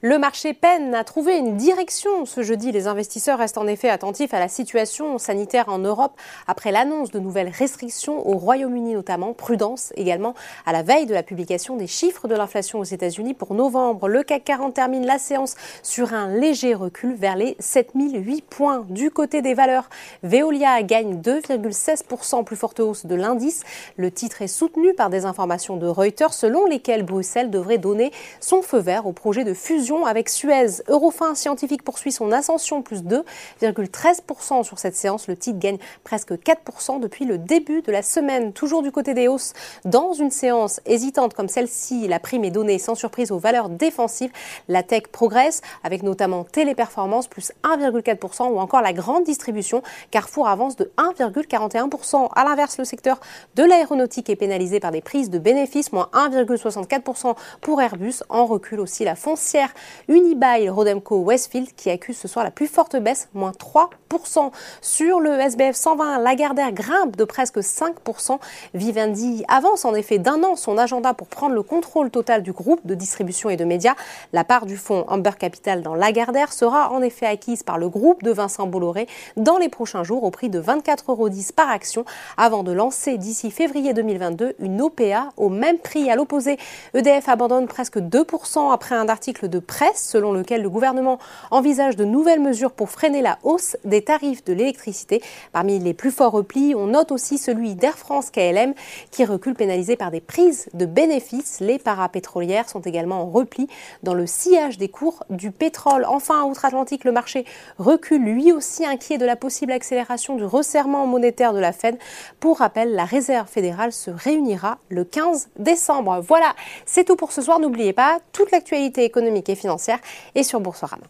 Le marché peine à trouver une direction. Ce jeudi, les investisseurs restent en effet attentifs à la situation sanitaire en Europe après l'annonce de nouvelles restrictions au Royaume-Uni notamment. Prudence également à la veille de la publication des chiffres de l'inflation aux États-Unis pour novembre. Le CAC 40 termine la séance sur un léger recul vers les 7008 points. Du côté des valeurs, Veolia gagne 2,16% plus forte hausse de l'indice. Le titre est soutenu par des informations de Reuters selon lesquelles Bruxelles devrait donner son feu vert au projet de fusion avec Suez. Eurofin Scientifique poursuit son ascension, plus 2,13% sur cette séance. Le titre gagne presque 4% depuis le début de la semaine. Toujours du côté des hausses, dans une séance hésitante comme celle-ci, la prime est donnée sans surprise aux valeurs défensives. La tech progresse, avec notamment Téléperformance, plus 1,4%, ou encore la grande distribution. Carrefour avance de 1,41%. À l'inverse, le secteur de l'aéronautique est pénalisé par des prises de bénéfices, moins 1,64% pour Airbus. En recul aussi la foncière Unibail Rodemco Westfield qui accuse ce soir la plus forte baisse, moins 3%. Sur le SBF 120, Lagardère grimpe de presque 5%. Vivendi avance en effet d'un an son agenda pour prendre le contrôle total du groupe de distribution et de médias. La part du fonds Amber Capital dans Lagardère sera en effet acquise par le groupe de Vincent Bolloré dans les prochains jours au prix de 24,10 euros par action avant de lancer d'ici février 2022 une OPA au même prix. À l'opposé, EDF abandonne presque 2% après un article de selon lequel le gouvernement envisage de nouvelles mesures pour freiner la hausse des tarifs de l'électricité. Parmi les plus forts replis, on note aussi celui d'Air France KLM qui recule pénalisé par des prises de bénéfices. Les parapétrolières sont également en repli dans le sillage des cours du pétrole. Enfin, outre-Atlantique, le marché recule lui aussi inquiet de la possible accélération du resserrement monétaire de la Fed. Pour rappel, la Réserve fédérale se réunira le 15 décembre. Voilà, c'est tout pour ce soir. N'oubliez pas, toute l'actualité économique et financière est sur Boursorama.